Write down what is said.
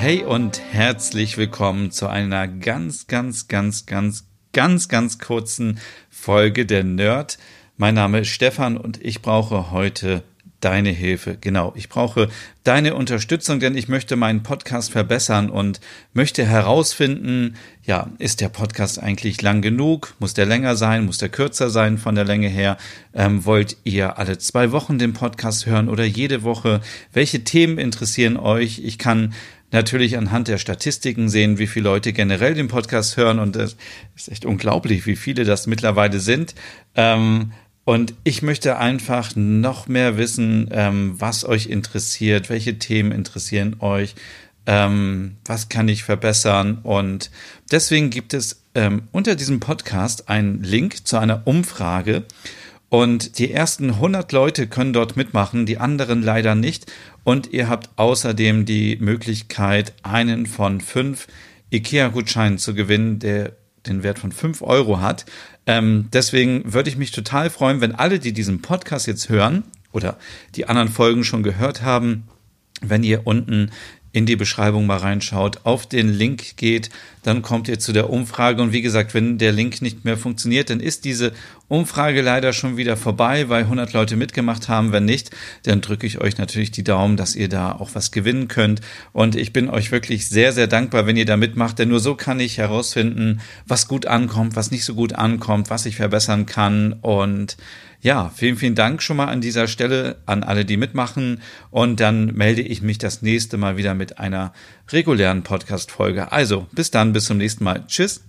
Hey und herzlich willkommen zu einer ganz, ganz, ganz, ganz, ganz, ganz kurzen Folge der Nerd. Mein Name ist Stefan und ich brauche heute deine Hilfe. Genau, ich brauche deine Unterstützung, denn ich möchte meinen Podcast verbessern und möchte herausfinden, ja, ist der Podcast eigentlich lang genug? Muss der länger sein? Muss der kürzer sein von der Länge her? Ähm, wollt ihr alle zwei Wochen den Podcast hören oder jede Woche? Welche Themen interessieren euch? Ich kann natürlich anhand der Statistiken sehen, wie viele Leute generell den Podcast hören und es ist echt unglaublich, wie viele das mittlerweile sind. Ähm, und ich möchte einfach noch mehr wissen, ähm, was euch interessiert, welche Themen interessieren euch, ähm, was kann ich verbessern. Und deswegen gibt es ähm, unter diesem Podcast einen Link zu einer Umfrage. Und die ersten 100 Leute können dort mitmachen, die anderen leider nicht. Und ihr habt außerdem die Möglichkeit, einen von fünf IKEA-Gutscheinen zu gewinnen, der den Wert von fünf Euro hat. Ähm, deswegen würde ich mich total freuen, wenn alle, die diesen Podcast jetzt hören oder die anderen Folgen schon gehört haben, wenn ihr unten in die Beschreibung mal reinschaut, auf den Link geht, dann kommt ihr zu der Umfrage. Und wie gesagt, wenn der Link nicht mehr funktioniert, dann ist diese Umfrage leider schon wieder vorbei, weil 100 Leute mitgemacht haben. Wenn nicht, dann drücke ich euch natürlich die Daumen, dass ihr da auch was gewinnen könnt. Und ich bin euch wirklich sehr, sehr dankbar, wenn ihr da mitmacht, denn nur so kann ich herausfinden, was gut ankommt, was nicht so gut ankommt, was ich verbessern kann. Und ja, vielen, vielen Dank schon mal an dieser Stelle an alle, die mitmachen. Und dann melde ich mich das nächste Mal wieder mit einer regulären Podcast-Folge. Also, bis dann, bis zum nächsten Mal. Tschüss.